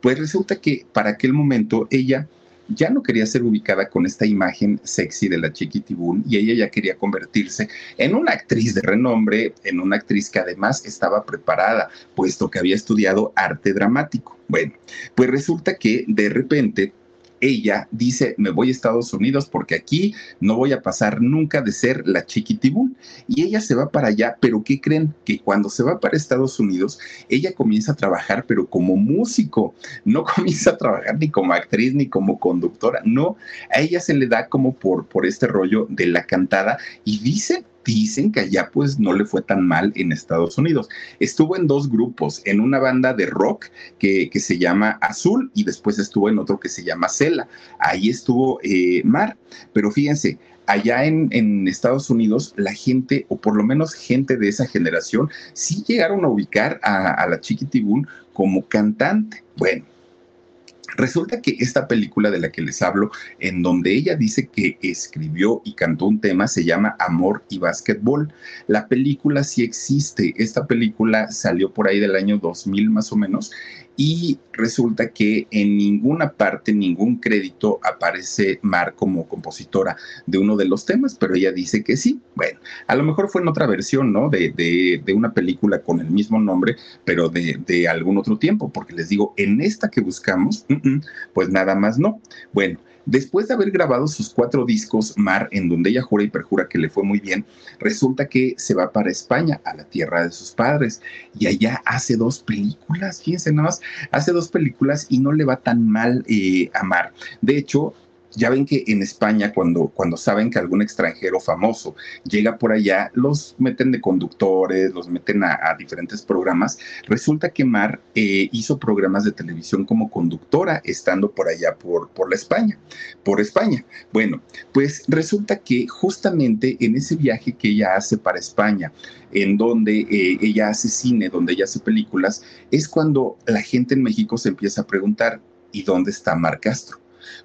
[SPEAKER 1] pues resulta que para aquel momento ella ya no quería ser ubicada con esta imagen sexy de la chiquitibún y ella ya quería convertirse en una actriz de renombre, en una actriz que además estaba preparada, puesto que había estudiado arte dramático. Bueno, pues resulta que de repente ella dice, me voy a Estados Unidos porque aquí no voy a pasar nunca de ser la chiquitibún. Y ella se va para allá, pero ¿qué creen? Que cuando se va para Estados Unidos, ella comienza a trabajar, pero como músico, no comienza a trabajar ni como actriz ni como conductora, no, a ella se le da como por, por este rollo de la cantada y dice dicen que allá pues no le fue tan mal en Estados Unidos. Estuvo en dos grupos, en una banda de rock que, que se llama Azul y después estuvo en otro que se llama Cela. Ahí estuvo eh, Mar, pero fíjense, allá en, en, Estados Unidos, la gente, o por lo menos gente de esa generación, sí llegaron a ubicar a, la Chiquitibún como cantante. Bueno, Resulta que esta película de la que les hablo, en donde ella dice que escribió y cantó un tema, se llama Amor y Básquetbol. La película sí existe. Esta película salió por ahí del año 2000 más o menos y resulta que en ninguna parte, ningún crédito aparece Mar como compositora de uno de los temas, pero ella dice que sí. Bueno, a lo mejor fue en otra versión, ¿no? De, de, una película con el mismo nombre, pero de, de, algún otro tiempo, porque les digo, en esta que buscamos, pues nada más no. Bueno, Después de haber grabado sus cuatro discos, Mar, en donde ella jura y perjura que le fue muy bien, resulta que se va para España, a la tierra de sus padres, y allá hace dos películas, fíjense nada más, hace dos películas y no le va tan mal eh, a Mar. De hecho, ya ven que en España, cuando, cuando saben que algún extranjero famoso llega por allá, los meten de conductores, los meten a, diferentes programas. Resulta que Mar eh, hizo programas de televisión como conductora estando por allá por, por la España, por España. Bueno, pues resulta que justamente en ese viaje que ella hace para España, en donde eh, ella hace cine, donde ella hace películas, es cuando la gente en México se empieza a preguntar, ¿y dónde está Mar Castro?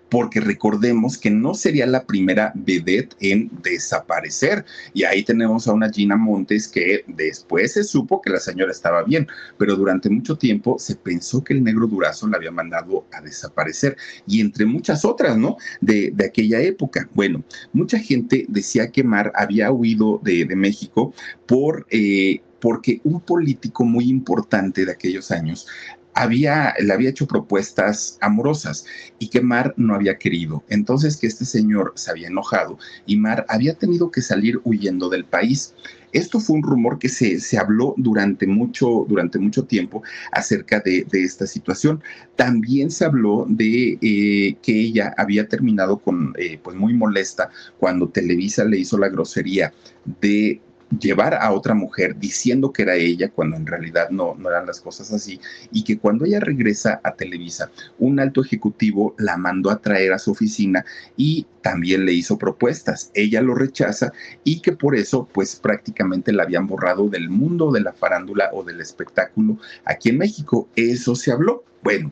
[SPEAKER 1] Porque recordemos que no sería la primera vedette en desaparecer. Y ahí tenemos a una Gina Montes que después se supo que la señora estaba bien, pero durante mucho tiempo se pensó que el negro Durazo la había mandado a desaparecer y entre muchas otras, ¿no? De, aquella época. Bueno, mucha gente decía que Mar había huido de, México por... Eh, porque un político muy importante de aquellos años había, le había hecho propuestas amorosas y que Mar no había querido. Entonces que este señor se había enojado y Mar había tenido que salir huyendo del país. Esto fue un rumor que se, se habló durante mucho, durante mucho tiempo acerca de, esta situación. También se habló de eh, que ella había terminado con, eh, pues muy molesta cuando Televisa le hizo la grosería de llevar a otra mujer diciendo que era ella cuando en realidad no, no eran las cosas así y que cuando ella regresa a Televisa, un alto ejecutivo la mandó a traer a su oficina y también le hizo propuestas. Ella lo rechaza y que por eso pues prácticamente la habían borrado del mundo de la farándula o del espectáculo aquí en México. Eso se habló. Bueno,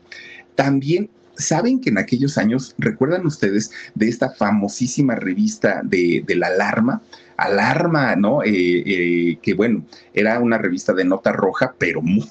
[SPEAKER 1] también saben que en aquellos años, ¿recuerdan ustedes de esta famosísima revista de, de la alarma? Alarma, ¿no? Eh, eh, que bueno, era una revista de nota roja, pero muy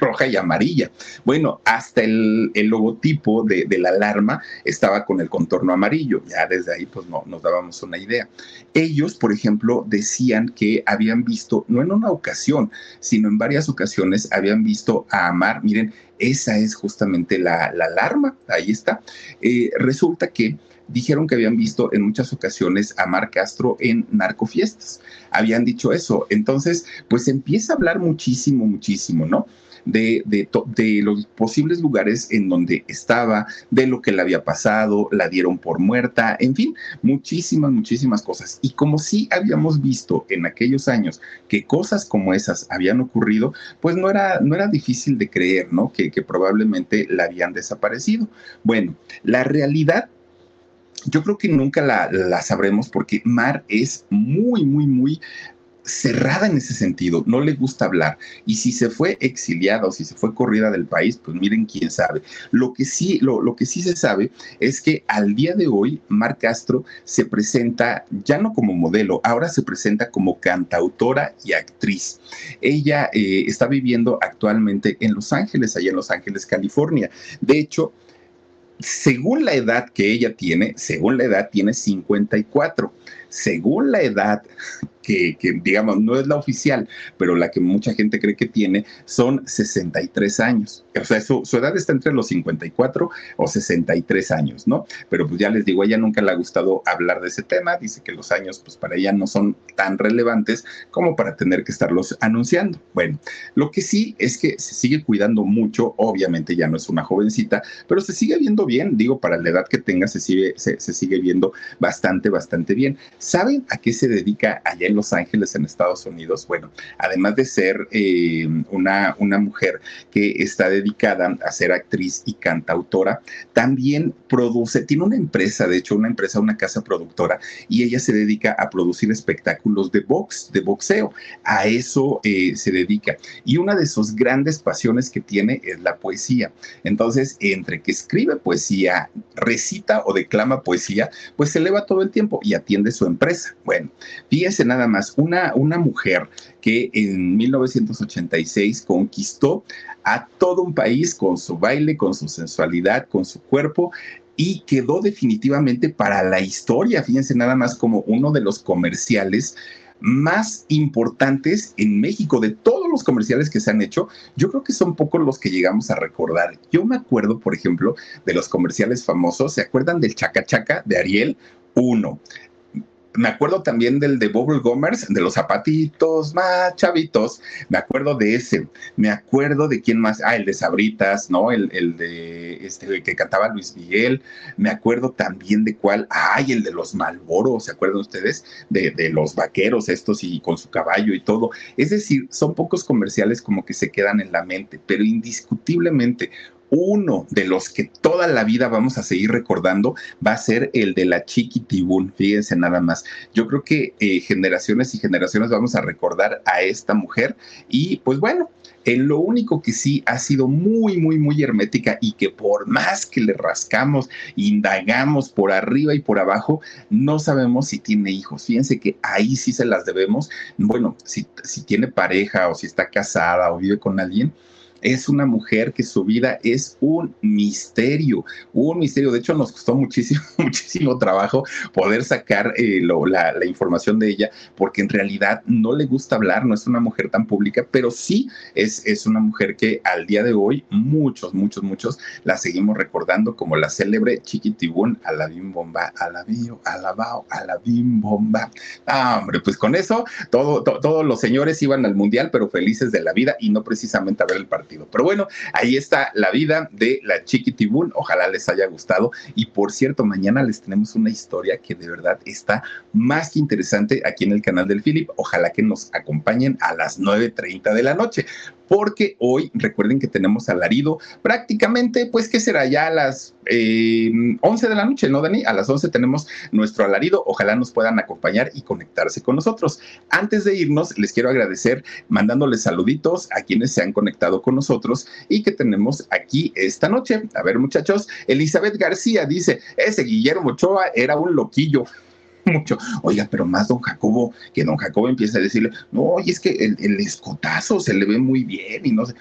[SPEAKER 1] roja y amarilla. Bueno, hasta el, logotipo de, la alarma estaba con el contorno amarillo. Ya desde ahí, pues no, nos dábamos una idea. Ellos, por ejemplo, decían que habían visto, no en una ocasión, sino en varias ocasiones, habían visto a Amar. Miren, esa es justamente la, alarma. Ahí está. Eh, resulta que dijeron que habían visto en muchas ocasiones a Mar Castro en narcofiestas. Habían dicho eso. Entonces, pues empieza a hablar muchísimo, muchísimo, ¿no? De, de, de, los posibles lugares en donde estaba, de lo que le había pasado, la dieron por muerta, en fin, muchísimas, muchísimas cosas. Y como sí habíamos visto en aquellos años que cosas como esas habían ocurrido, pues no era, no era difícil de creer, ¿no? Que, que probablemente la habían desaparecido. Bueno, la realidad yo creo que nunca la, sabremos porque Mar es muy, muy, muy cerrada en ese sentido, no le gusta hablar. Y si se fue exiliada o si se fue corrida del país, pues miren quién sabe. Lo que sí, lo, lo, que sí se sabe es que al día de hoy, Mar Castro se presenta ya no como modelo, ahora se presenta como cantautora y actriz. Ella eh, está viviendo actualmente en Los Ángeles, allá en Los Ángeles, California. De hecho, según la edad que ella tiene, según la edad tiene 54 según la edad que, digamos, no es la oficial, pero la que mucha gente cree que tiene, son 63 años. O sea, su, edad está entre los 54 o 63 años, ¿no? Pero pues ya les digo, a ella nunca le ha gustado hablar de ese tema, dice que los años, pues para ella no son tan relevantes como para tener que estarlos anunciando. Bueno, lo que sí es que se sigue cuidando mucho, obviamente ya no es una jovencita, pero se sigue viendo bien, digo, para la edad que tenga se sigue, se sigue viendo bastante, bastante bien. ¿Saben a qué se dedica allá en Los Ángeles, en Estados Unidos? Bueno, además de ser eh, una, una mujer que está dedicada a ser actriz y cantautora, también produce, tiene una empresa, de hecho, una empresa, una casa productora, y ella se dedica a producir espectáculos de box, de boxeo. A eso eh, se dedica. Y una de sus grandes pasiones que tiene es la poesía. Entonces, entre que escribe poesía, recita o declama poesía, pues se eleva todo el tiempo y atiende su Bueno, fíjense nada más, una, una mujer que en 1986 conquistó a todo un país con su baile, con su sensualidad, con su cuerpo y quedó definitivamente para la historia, fíjense nada más como uno de los comerciales más importantes en México, de todos los comerciales que se han hecho, yo creo que son pocos los que llegamos a recordar. Yo me acuerdo, por ejemplo, de los comerciales famosos, ¿se acuerdan del Chaca Chaca de Ariel? Uno me acuerdo también del de Bubble Gomers, de los zapatitos más chavitos. Me acuerdo de ese. Me acuerdo de quién más. Ah, el de Sabritas, ¿no? El, el de este que cantaba Luis Miguel. Me acuerdo también de cuál. Ay, el de los Malboro. ¿Se acuerdan ustedes? De, de los vaqueros estos y con su caballo y todo. Es decir, son pocos comerciales como que se quedan en la mente, pero indiscutiblemente uno de los que toda la vida vamos a seguir recordando va a ser el de la Chiquitibún. Fíjense nada más. Yo creo que eh, generaciones y generaciones vamos a recordar a esta mujer y pues bueno. En lo único que sí ha sido muy, muy, muy hermética y que por más que le rascamos, indagamos por arriba y por abajo, no sabemos si tiene hijos. Fíjense que ahí sí se las debemos. Bueno, si, si tiene pareja o si está casada o vive con alguien, es una mujer que su vida es un misterio, un misterio. De hecho, nos costó muchísimo, muchísimo trabajo poder sacar eh, la, información de ella, porque en realidad no le gusta hablar, no es una mujer tan pública, pero sí es, es una mujer que al día de hoy muchos, muchos, muchos la seguimos recordando como la célebre Chiquitibún, Alabim Bomba, Alabío, Alabao, Alabim Bomba. Ah, hombre, pues con eso todo, todos los señores iban al mundial, pero felices de la vida y no precisamente a ver el partido Pero bueno, ahí está la vida de la Chiquitibún. Ojalá les haya gustado. Y por cierto, mañana les tenemos una historia que de verdad está más que interesante aquí en el canal del Philip. Ojalá que nos acompañen a las 9.30 de la noche porque hoy recuerden que tenemos alarido prácticamente, pues que será ya a las 11 eh, de la noche, ¿no, Dani? A las 11 tenemos nuestro alarido, ojalá nos puedan acompañar y conectarse con nosotros. Antes de irnos, les quiero agradecer mandándoles saluditos a quienes se han conectado con nosotros y que tenemos aquí esta noche. A ver, muchachos, Elizabeth García dice, ese Guillermo Ochoa era un loquillo mucho. Oiga, pero más don Jacobo, que don Jacobo empieza a decirle, no, y es que el, escotazo se le ve muy bien y no sé.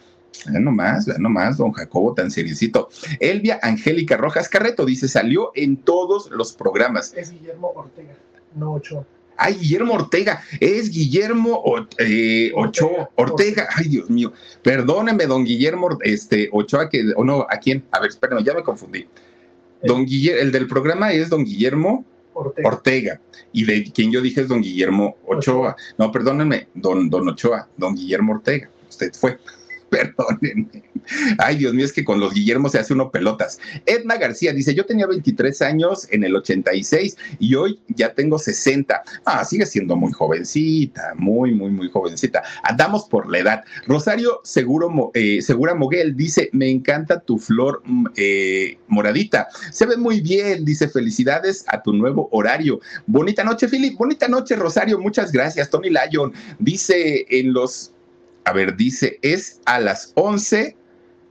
[SPEAKER 1] Ya nomás, ya nomás, don Jacobo tan seriecito. Elvia Angélica Rojas Carreto dice, salió en todos los programas.
[SPEAKER 2] Es Guillermo Ortega, no Ochoa.
[SPEAKER 1] Ay, Guillermo Ortega, es Guillermo eh, Ochoa, Ortega. Ay, Dios mío, perdóneme, don Guillermo este, Ochoa, que, o no, ¿a quién? A ver, espérenme, ya me confundí. Don Guillermo, el del programa es don Guillermo Ortega. Y de quien yo dije es don Guillermo Ochoa. No, perdónenme, don, don Ochoa, don Guillermo Ortega. Usted fue. Perdónenme. Ay, Dios mío, es que con los Guillermo se hace uno pelotas. Edna García dice, yo tenía 23 años en el 86 y hoy ya tengo 60. Ah, sigue siendo muy jovencita, muy, muy, muy jovencita. Andamos por la edad. Rosario Seguro, eh, Segura Moguel dice, me encanta tu flor mm, eh, moradita. Se ve muy bien, dice, felicidades a tu nuevo horario. Bonita noche, Philip. Bonita noche, Rosario. Muchas gracias. Tony Lyon dice en los a ver, dice, es a las 11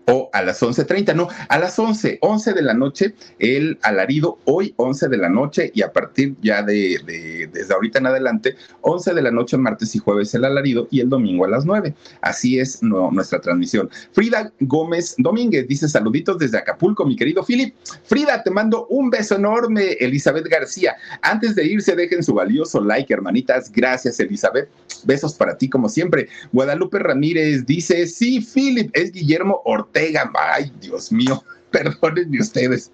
[SPEAKER 1] o a las 11.30, no, a las 11, 11 de la noche, el alarido, hoy 11 de la noche y a partir ya de, desde ahorita en adelante, 11 de la noche, martes y jueves el alarido y el domingo a las 9. Así es nuestra transmisión. Frida Gómez Domínguez dice saluditos desde Acapulco, mi querido Philip. Frida, te mando un beso enorme, Elizabeth García. Antes de irse, dejen su valioso like, hermanitas. Gracias, Elizabeth. Besos para ti, como siempre. Guadalupe Ramírez dice, sí, Philip, es Guillermo Ortega ay, Dios mío perdónenme ustedes.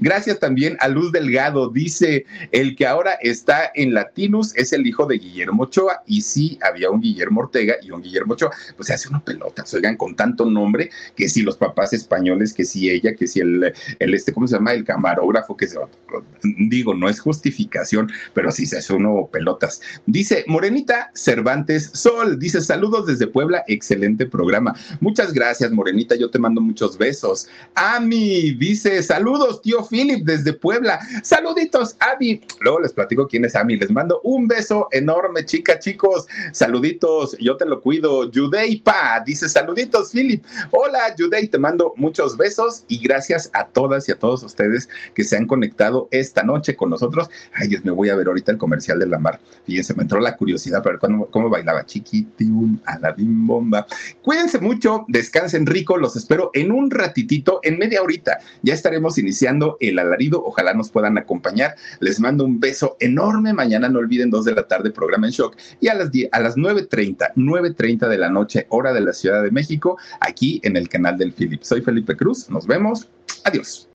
[SPEAKER 1] Gracias también a Luz Delgado. Dice, el que ahora está en Latinus es el hijo de Guillermo Ochoa. Y sí, había un Guillermo Ortega y un Guillermo Ochoa. Pues se hace una pelota, oigan, con tanto nombre, que si los papás españoles, que si ella, que si el, el este, ¿cómo se llama? El camarógrafo, que se, digo, no es justificación, pero sí se hace uno pelotas. Dice, Morenita Cervantes Sol, dice, saludos desde Puebla, excelente programa. Muchas gracias, Morenita, yo te mando muchos besos. A dice, saludos, tío Philip, desde Puebla. Saluditos, Ami. Luego les platico quién es Ami. Les mando un beso enorme, chica, chicos. Saluditos, yo te lo cuido. Judei Pa dice, saluditos, Philip. Hola, Judei, te mando muchos besos y gracias a todas y a todos ustedes que se han conectado esta noche con nosotros. Ay, Dios, me voy a ver ahorita el comercial de la mar. Fíjense, me entró la curiosidad para ver cómo, cómo bailaba chiquitín, alabim bomba. Cuídense mucho, descansen rico, los espero en un ratitito, en media hora ya estaremos iniciando el alarido. Ojalá nos puedan acompañar. Les mando un beso enorme. Mañana no olviden dos de la tarde, programa en shock. Y a las, a las 9.30, 9.30 de la noche, hora de la Ciudad de México, aquí en el canal del Philip. Soy Felipe Cruz. Nos vemos. Adiós.